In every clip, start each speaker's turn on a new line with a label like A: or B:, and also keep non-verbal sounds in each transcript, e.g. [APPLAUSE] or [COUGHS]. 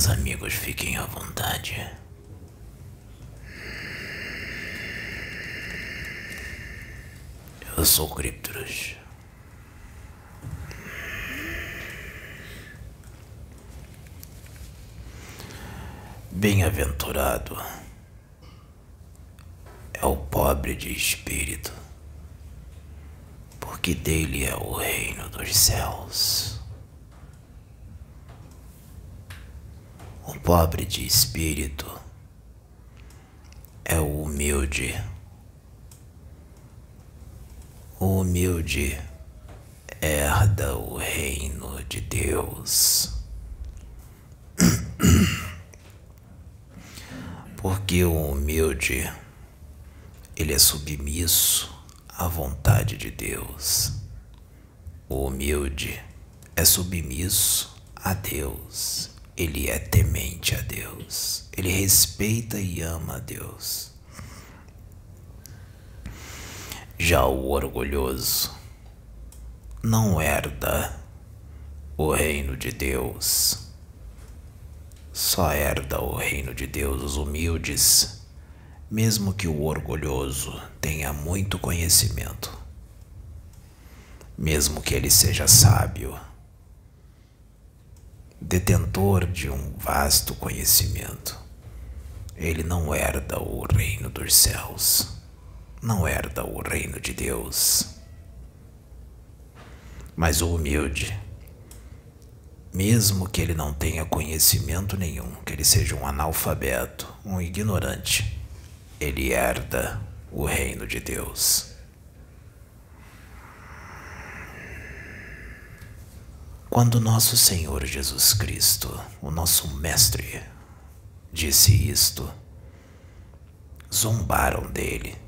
A: Meus amigos, fiquem à vontade. Eu sou Cryptus. Bem-aventurado é o pobre de espírito, porque dele é o reino dos céus. O pobre de espírito é o humilde. O humilde herda o reino de Deus. [COUGHS] Porque o humilde, ele é submisso à vontade de Deus. O humilde é submisso a Deus. Ele é temente a Deus. Ele respeita e ama a Deus. Já o orgulhoso não herda o reino de Deus só herda o reino de Deus os humildes, mesmo que o orgulhoso tenha muito conhecimento, mesmo que ele seja sábio, detentor de um vasto conhecimento, ele não herda o reino dos céus, não herda o reino de Deus. Mas o humilde, mesmo que ele não tenha conhecimento nenhum, que ele seja um analfabeto, um ignorante, ele herda o reino de Deus. Quando nosso Senhor Jesus Cristo, o nosso Mestre, disse isto, zombaram dele.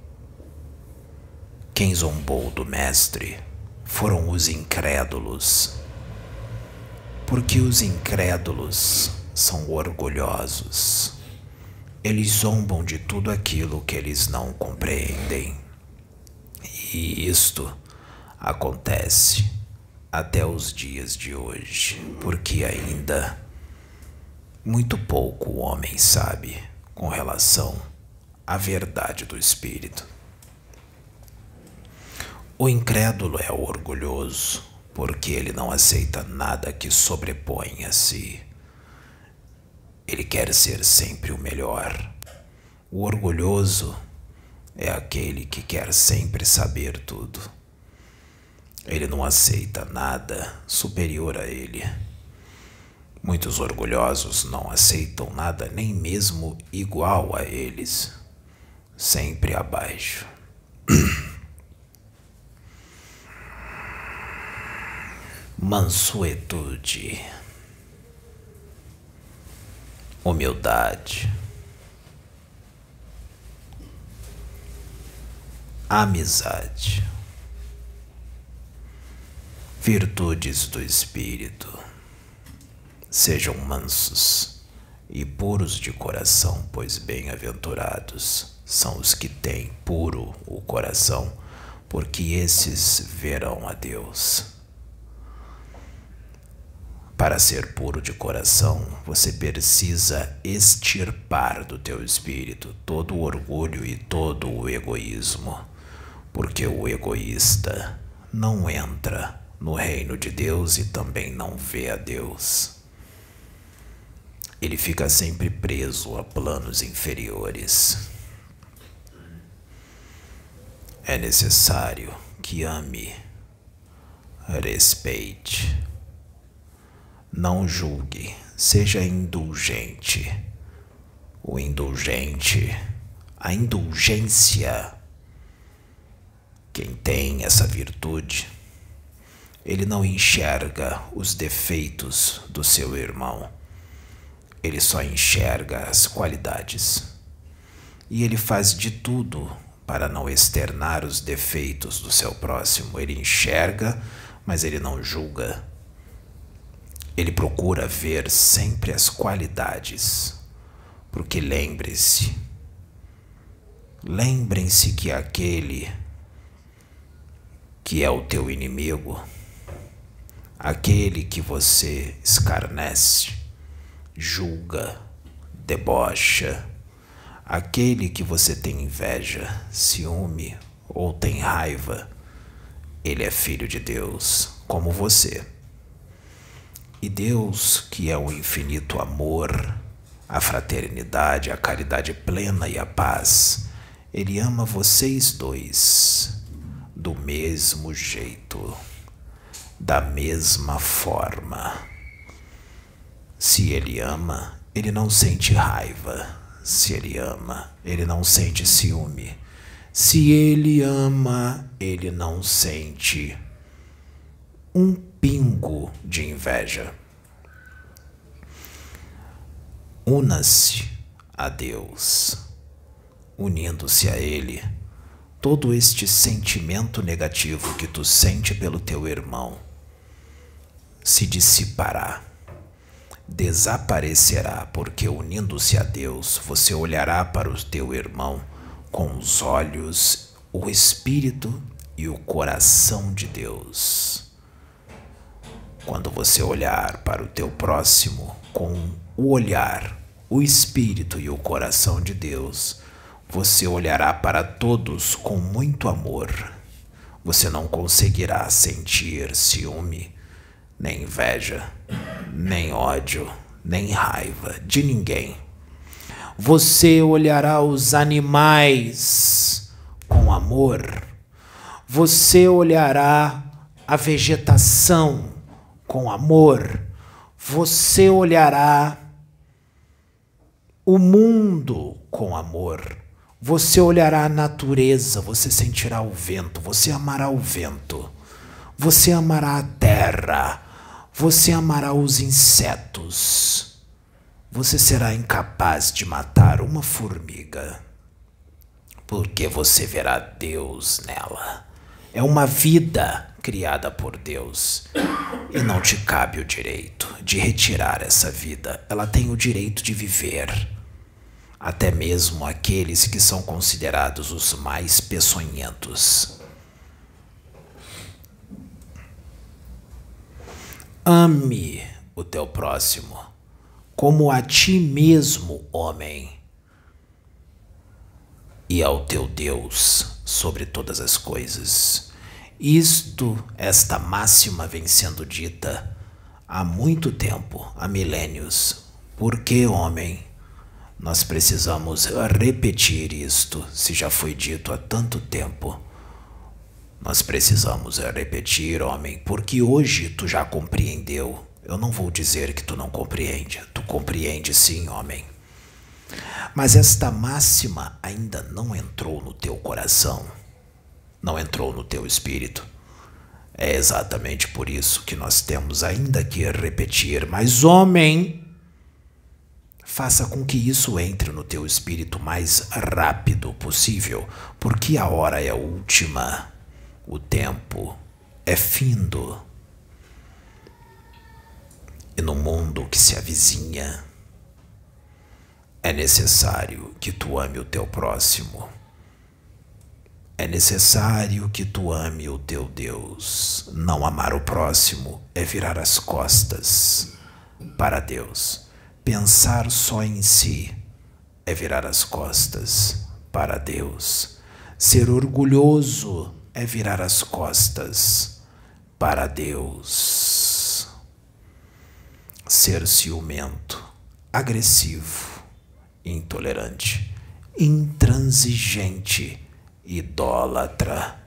A: Quem zombou do Mestre foram os incrédulos porque os incrédulos são orgulhosos. Eles zombam de tudo aquilo que eles não compreendem. E isto acontece até os dias de hoje, porque ainda muito pouco o homem sabe com relação à verdade do Espírito. O incrédulo é orgulhoso, porque ele não aceita nada que sobreponha a si. Ele quer ser sempre o melhor. O orgulhoso é aquele que quer sempre saber tudo. Ele não aceita nada superior a ele. Muitos orgulhosos não aceitam nada nem mesmo igual a eles, sempre abaixo. [CLEARS THROAT] mansuetude, humildade, amizade, virtudes do espírito. Sejam mansos e puros de coração, pois bem-aventurados são os que têm puro o coração, porque esses verão a Deus. Para ser puro de coração, você precisa extirpar do teu espírito todo o orgulho e todo o egoísmo, porque o egoísta não entra no reino de Deus e também não vê a Deus. Ele fica sempre preso a planos inferiores. É necessário que ame, respeite, não julgue, seja indulgente. O indulgente, a indulgência. Quem tem essa virtude, ele não enxerga os defeitos do seu irmão, ele só enxerga as qualidades. E ele faz de tudo para não externar os defeitos do seu próximo. Ele enxerga, mas ele não julga. Ele procura ver sempre as qualidades, porque lembre-se, lembrem-se que aquele que é o teu inimigo, aquele que você escarnece, julga, debocha. Aquele que você tem inveja, ciúme ou tem raiva, ele é filho de Deus, como você. E Deus, que é o infinito amor, a fraternidade, a caridade plena e a paz, ele ama vocês dois do mesmo jeito, da mesma forma. Se ele ama, ele não sente raiva. Se ele ama, ele não sente ciúme. Se ele ama, ele não sente um pingo de inveja. Una-se a Deus. Unindo-se a Ele, todo este sentimento negativo que tu sente pelo teu irmão se dissipará, desaparecerá, porque unindo-se a Deus, você olhará para o teu irmão com os olhos, o espírito e o coração de Deus. Quando você olhar para o teu próximo com o olhar, o espírito e o coração de Deus, você olhará para todos com muito amor. Você não conseguirá sentir ciúme, nem inveja, nem ódio, nem raiva de ninguém. Você olhará os animais com amor. Você olhará a vegetação com amor. Você olhará o mundo com amor. Você olhará a natureza, você sentirá o vento, você amará o vento, você amará a terra, você amará os insetos. Você será incapaz de matar uma formiga, porque você verá Deus nela. É uma vida criada por Deus e não te cabe o direito de retirar essa vida. Ela tem o direito de viver até mesmo aqueles que são considerados os mais peçonhentos. Ame o teu próximo como a ti mesmo, homem, e ao teu Deus sobre todas as coisas. Isto, esta máxima vem sendo dita há muito tempo, há milênios. Por que, homem? Nós precisamos repetir isto, se já foi dito há tanto tempo. Nós precisamos repetir, homem, porque hoje tu já compreendeu. Eu não vou dizer que tu não compreende, tu compreende sim, homem. Mas esta máxima ainda não entrou no teu coração, não entrou no teu espírito. É exatamente por isso que nós temos ainda que repetir. Mas, homem, Faça com que isso entre no teu espírito mais rápido possível, porque a hora é última, o tempo é findo. E no mundo que se avizinha, é necessário que tu ame o teu próximo. É necessário que tu ame o teu Deus. Não amar o próximo é virar as costas para Deus. Pensar só em si é virar as costas para Deus. Ser orgulhoso é virar as costas para Deus. Ser ciumento, agressivo, intolerante, intransigente, idólatra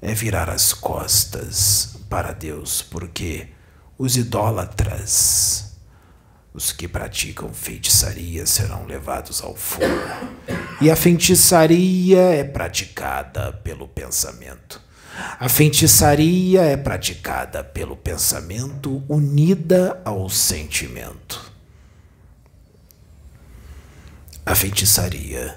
A: é virar as costas para Deus, porque os idólatras os que praticam feitiçaria serão levados ao fogo. E a feitiçaria é praticada pelo pensamento. A feitiçaria é praticada pelo pensamento unida ao sentimento. A feitiçaria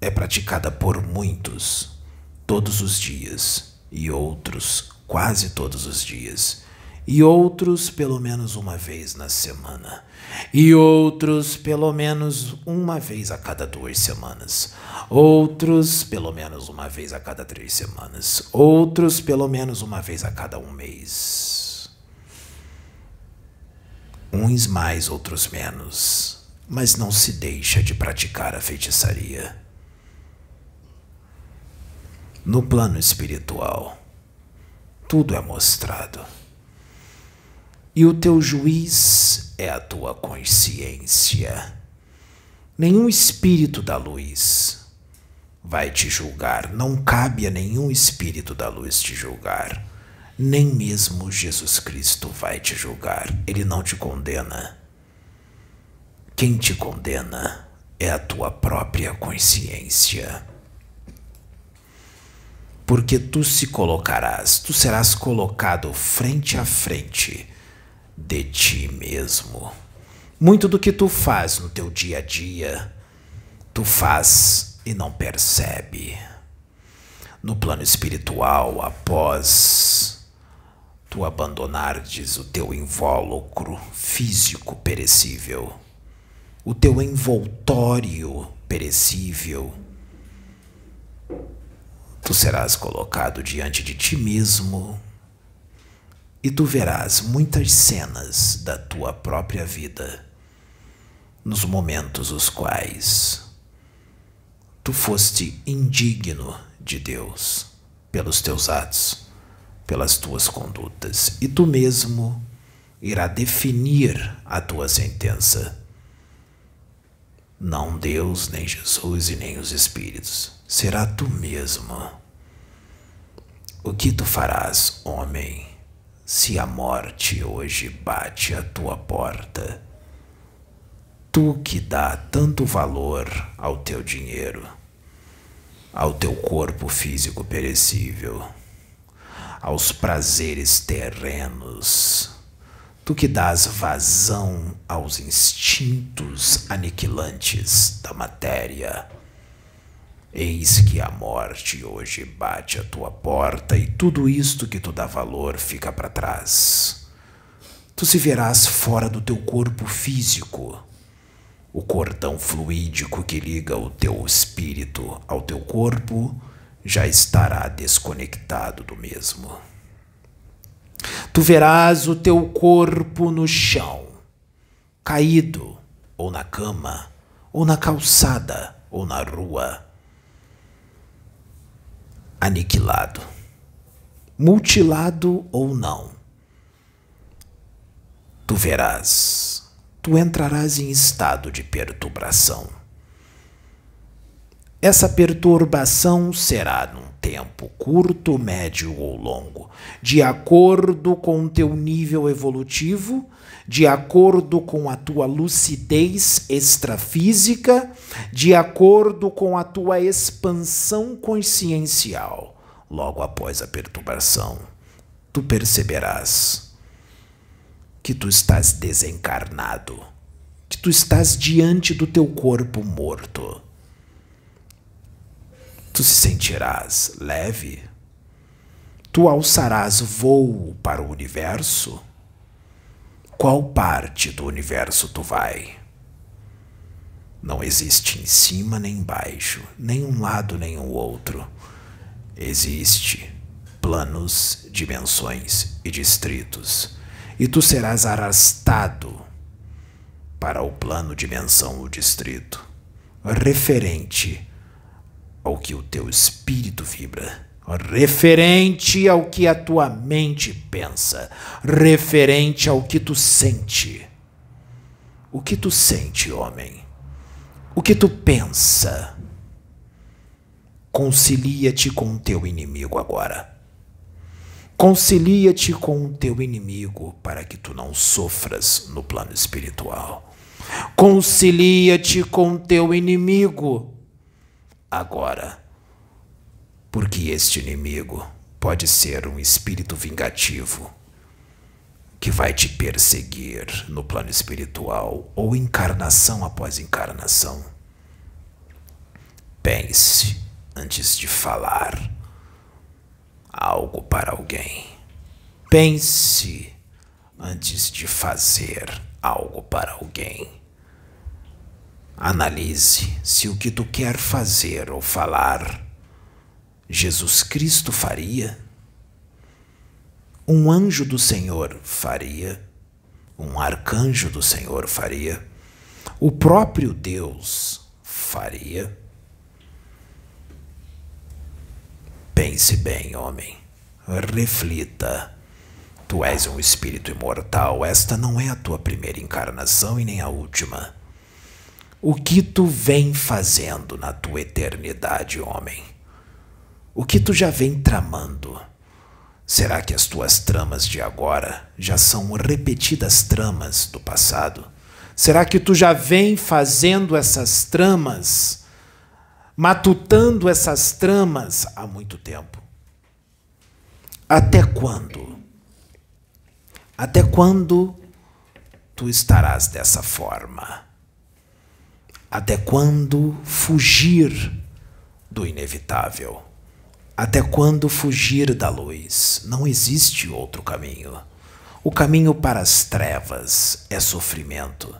A: é praticada por muitos todos os dias e outros quase todos os dias e outros pelo menos uma vez na semana, e outros pelo menos uma vez a cada duas semanas, outros pelo menos uma vez a cada três semanas, outros pelo menos uma vez a cada um mês. uns mais, outros menos, mas não se deixa de praticar a feitiçaria. No plano espiritual, tudo é mostrado. E o teu juiz é a tua consciência. Nenhum espírito da luz vai te julgar, não cabe a nenhum espírito da luz te julgar. Nem mesmo Jesus Cristo vai te julgar, ele não te condena. Quem te condena é a tua própria consciência. Porque tu se colocarás, tu serás colocado frente a frente de ti mesmo. Muito do que tu faz no teu dia a dia, tu faz e não percebe. No plano espiritual, após tu abandonardes o teu invólucro físico perecível, o teu envoltório perecível, tu serás colocado diante de ti mesmo e tu verás muitas cenas da tua própria vida, nos momentos os quais tu foste indigno de Deus pelos teus atos, pelas tuas condutas, e tu mesmo irá definir a tua sentença. Não Deus, nem Jesus e nem os Espíritos, será tu mesmo. O que tu farás, homem? Se a morte hoje bate à tua porta, tu que dá tanto valor ao teu dinheiro, ao teu corpo físico perecível, aos prazeres terrenos, tu que dás vazão aos instintos aniquilantes da matéria, Eis que a morte hoje bate à tua porta e tudo isto que tu dá valor fica para trás. Tu se verás fora do teu corpo físico. O cordão fluídico que liga o teu espírito ao teu corpo já estará desconectado do mesmo. Tu verás o teu corpo no chão, caído, ou na cama, ou na calçada, ou na rua aniquilado, mutilado ou não. Tu verás, tu entrarás em estado de perturbação. Essa perturbação será num tempo curto, médio ou longo, de acordo com o teu nível evolutivo, de acordo com a tua lucidez extrafísica, de acordo com a tua expansão consciencial. Logo após a perturbação, tu perceberás que tu estás desencarnado, que tu estás diante do teu corpo morto tu se sentirás leve, tu alçarás voo para o universo. Qual parte do universo tu vai? Não existe em cima nem embaixo, nem um lado nem o outro. Existe planos, dimensões e distritos, e tu serás arrastado para o plano, dimensão ou distrito, referente ao que o teu espírito vibra, referente ao que a tua mente pensa, referente ao que tu sente. O que tu sente, homem? O que tu pensa? Concilia-te com o teu inimigo agora. Concilia-te com o teu inimigo para que tu não sofras no plano espiritual. Concilia-te com o teu inimigo agora. Porque este inimigo pode ser um espírito vingativo que vai te perseguir no plano espiritual ou encarnação após encarnação. Pense antes de falar algo para alguém. Pense antes de fazer algo para alguém. Analise se o que tu quer fazer ou falar, Jesus Cristo faria, um anjo do Senhor faria, um arcanjo do Senhor faria, o próprio Deus faria. Pense bem, homem, reflita. Tu és um espírito imortal, esta não é a tua primeira encarnação e nem a última. O que tu vem fazendo na tua eternidade, homem? O que tu já vem tramando? Será que as tuas tramas de agora já são repetidas tramas do passado? Será que tu já vem fazendo essas tramas, matutando essas tramas há muito tempo? Até quando? Até quando tu estarás dessa forma? Até quando fugir do inevitável? Até quando fugir da luz? Não existe outro caminho. O caminho para as trevas é sofrimento,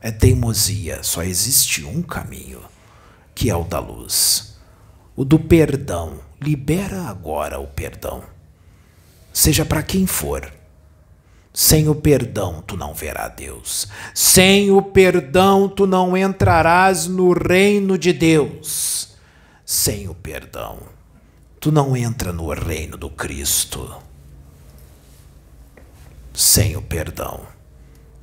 A: é teimosia. Só existe um caminho, que é o da luz. O do perdão. Libera agora o perdão. Seja para quem for. Sem o perdão tu não verás Deus. Sem o perdão tu não entrarás no reino de Deus. Sem o perdão tu não entra no reino do Cristo. Sem o perdão,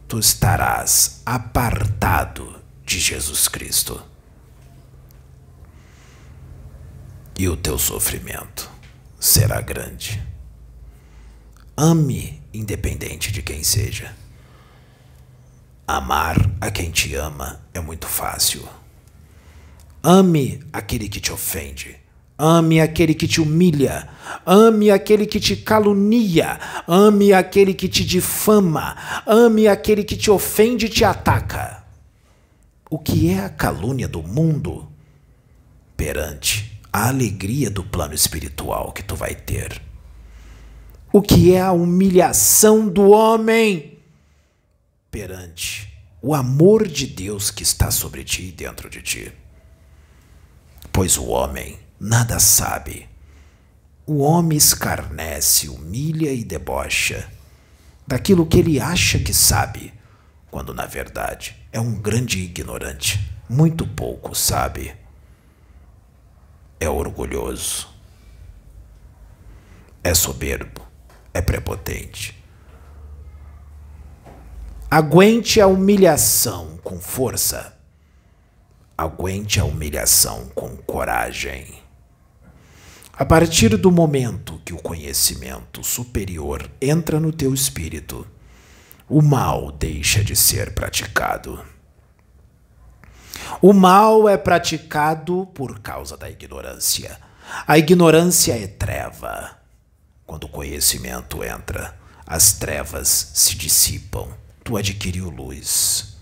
A: tu estarás apartado de Jesus Cristo. E o teu sofrimento será grande. Ame independente de quem seja. Amar a quem te ama é muito fácil. Ame aquele que te ofende Ame aquele que te humilha, ame aquele que te calunia, ame aquele que te difama, ame aquele que te ofende e te ataca. O que é a calúnia do mundo perante a alegria do plano espiritual que tu vai ter? O que é a humilhação do homem perante o amor de Deus que está sobre ti e dentro de ti? Pois o homem nada sabe. O homem escarnece, humilha e debocha daquilo que ele acha que sabe, quando na verdade é um grande ignorante, muito pouco sabe. É orgulhoso, é soberbo, é prepotente. Aguente a humilhação com força. Aguente a humilhação com coragem. A partir do momento que o conhecimento superior entra no teu espírito, o mal deixa de ser praticado. O mal é praticado por causa da ignorância. A ignorância é treva. Quando o conhecimento entra, as trevas se dissipam, tu adquiriu luz.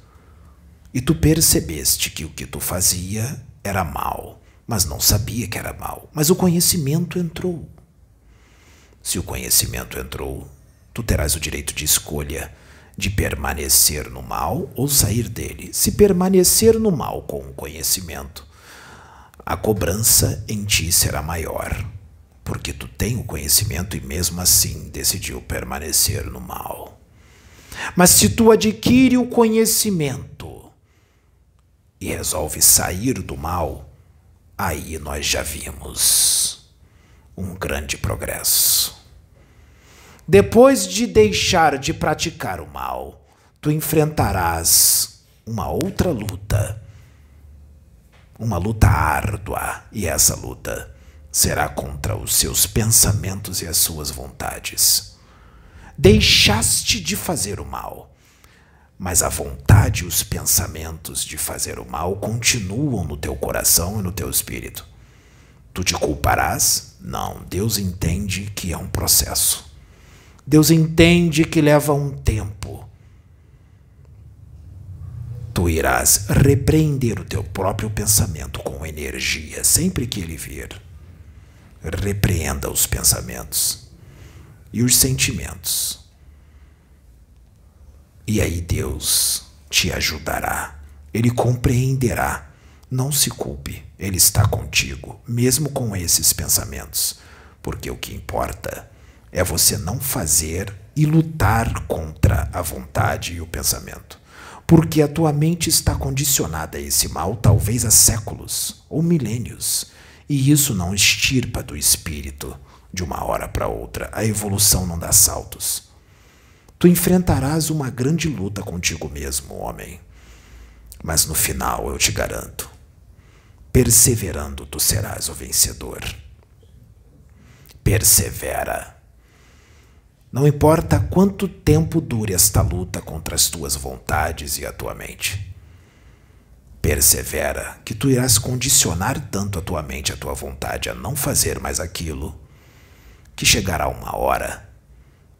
A: E tu percebeste que o que tu fazia era mal mas não sabia que era mal. Mas o conhecimento entrou. Se o conhecimento entrou, tu terás o direito de escolha de permanecer no mal ou sair dele. Se permanecer no mal com o conhecimento, a cobrança em ti será maior, porque tu tem o conhecimento e mesmo assim decidiu permanecer no mal. Mas se tu adquire o conhecimento e resolve sair do mal, aí nós já vimos um grande progresso. Depois de deixar de praticar o mal, tu enfrentarás uma outra luta. Uma luta árdua, e essa luta será contra os seus pensamentos e as suas vontades. Deixaste de fazer o mal mas a vontade e os pensamentos de fazer o mal continuam no teu coração e no teu espírito. Tu te culparás? Não, Deus entende que é um processo. Deus entende que leva um tempo. Tu irás repreender o teu próprio pensamento com energia sempre que ele vir. Repreenda os pensamentos e os sentimentos e aí Deus te ajudará, Ele compreenderá. Não se culpe, Ele está contigo, mesmo com esses pensamentos, porque o que importa é você não fazer e lutar contra a vontade e o pensamento. Porque a tua mente está condicionada a esse mal talvez há séculos ou milênios, e isso não extirpa do espírito de uma hora para outra. A evolução não dá saltos. Tu enfrentarás uma grande luta contigo mesmo, homem. Mas no final eu te garanto, perseverando tu serás o vencedor. Persevera. Não importa quanto tempo dure esta luta contra as tuas vontades e a tua mente. Persevera, que tu irás condicionar tanto a tua mente e a tua vontade a não fazer mais aquilo, que chegará uma hora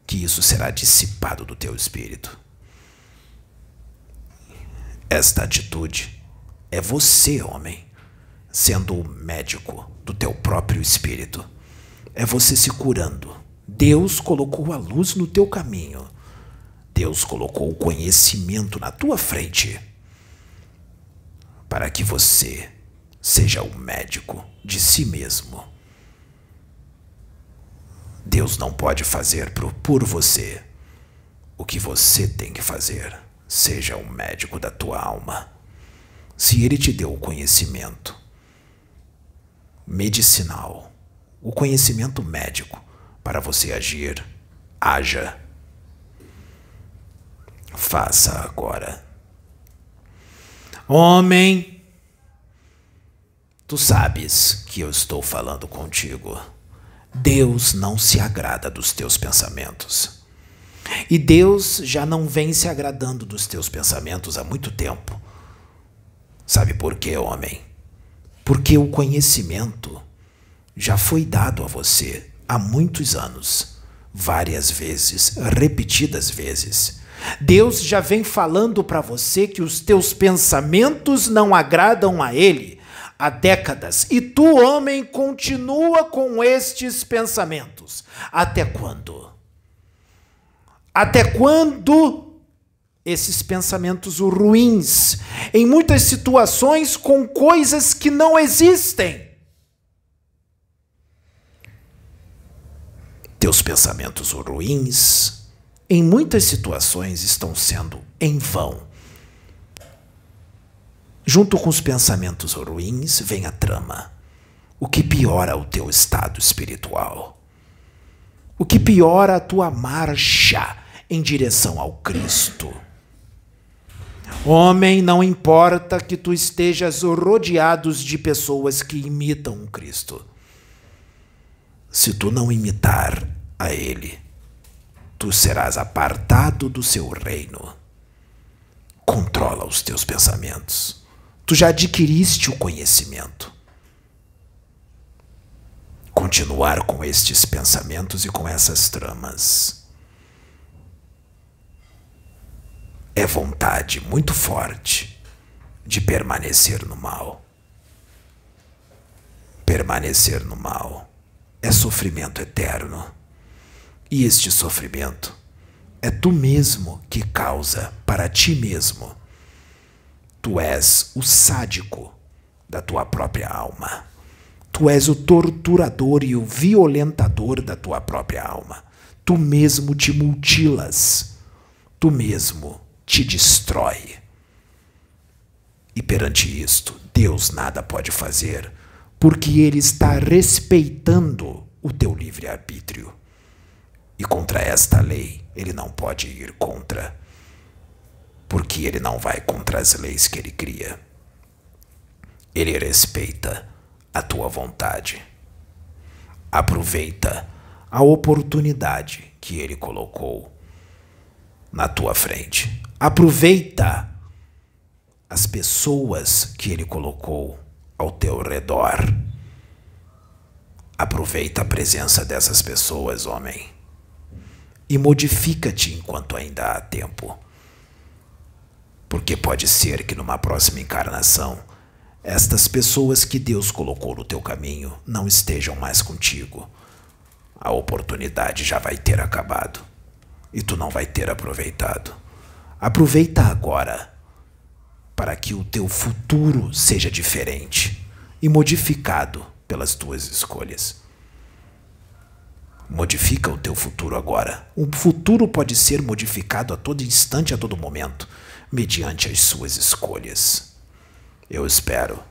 A: que isso será dissipado do teu espírito. Esta atitude é você, homem, sendo o médico do teu próprio espírito. É você se curando Deus colocou a luz no teu caminho. Deus colocou o conhecimento na tua frente para que você seja o médico de si mesmo. Deus não pode fazer por você o que você tem que fazer. Seja o médico da tua alma. Se Ele te deu o conhecimento medicinal, o conhecimento médico, para você agir, haja. Faça agora. Homem, tu sabes que eu estou falando contigo. Deus não se agrada dos teus pensamentos. E Deus já não vem se agradando dos teus pensamentos há muito tempo. Sabe por quê, homem? Porque o conhecimento já foi dado a você há muitos anos, várias vezes, repetidas vezes. Deus já vem falando para você que os teus pensamentos não agradam a Ele há décadas e tu, homem, continua com estes pensamentos. Até quando? Até quando esses pensamentos ruins, em muitas situações com coisas que não existem? Teus pensamentos ruins, em muitas situações, estão sendo em vão. Junto com os pensamentos ruins vem a trama, o que piora o teu estado espiritual, o que piora a tua marcha em direção ao Cristo. Homem, não importa que tu estejas rodeados de pessoas que imitam Cristo se tu não imitar a ele, tu serás apartado do seu reino. Controla os teus pensamentos. Tu já adquiriste o conhecimento. Continuar com estes pensamentos e com essas tramas é vontade muito forte de permanecer no mal. Permanecer no mal é sofrimento eterno. E este sofrimento é tu mesmo que causa para ti mesmo. Tu és o sádico da tua própria alma. Tu és o torturador e o violentador da tua própria alma. Tu mesmo te mutilas. Tu mesmo te destrói. E perante isto, Deus nada pode fazer porque ele está respeitando o teu livre-arbítrio. E contra esta lei, ele não pode ir contra, porque ele não vai contra as leis que ele cria. Ele respeita a tua vontade. Aproveita a oportunidade que ele colocou na tua frente. Aproveita as pessoas que ele colocou ao teu redor. Aproveita a presença dessas pessoas, homem, e modifica-te enquanto ainda há tempo. Porque pode ser que numa próxima encarnação, estas pessoas que Deus colocou no teu caminho não estejam mais contigo. A oportunidade já vai ter acabado e tu não vai ter aproveitado. Aproveita agora para que o teu futuro seja diferente e modificado pelas tuas escolhas. Modifica o teu futuro agora. O futuro pode ser modificado a todo instante, a todo momento, mediante as suas escolhas. Eu espero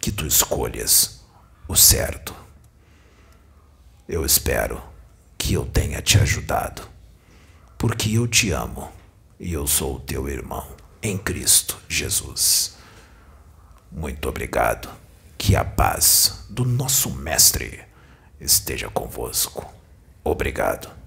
A: que tu escolhas o certo. Eu espero que eu tenha te ajudado, porque eu te amo e eu sou o teu irmão em Cristo Jesus. Muito obrigado. Que a paz do nosso Mestre esteja convosco. Obrigado.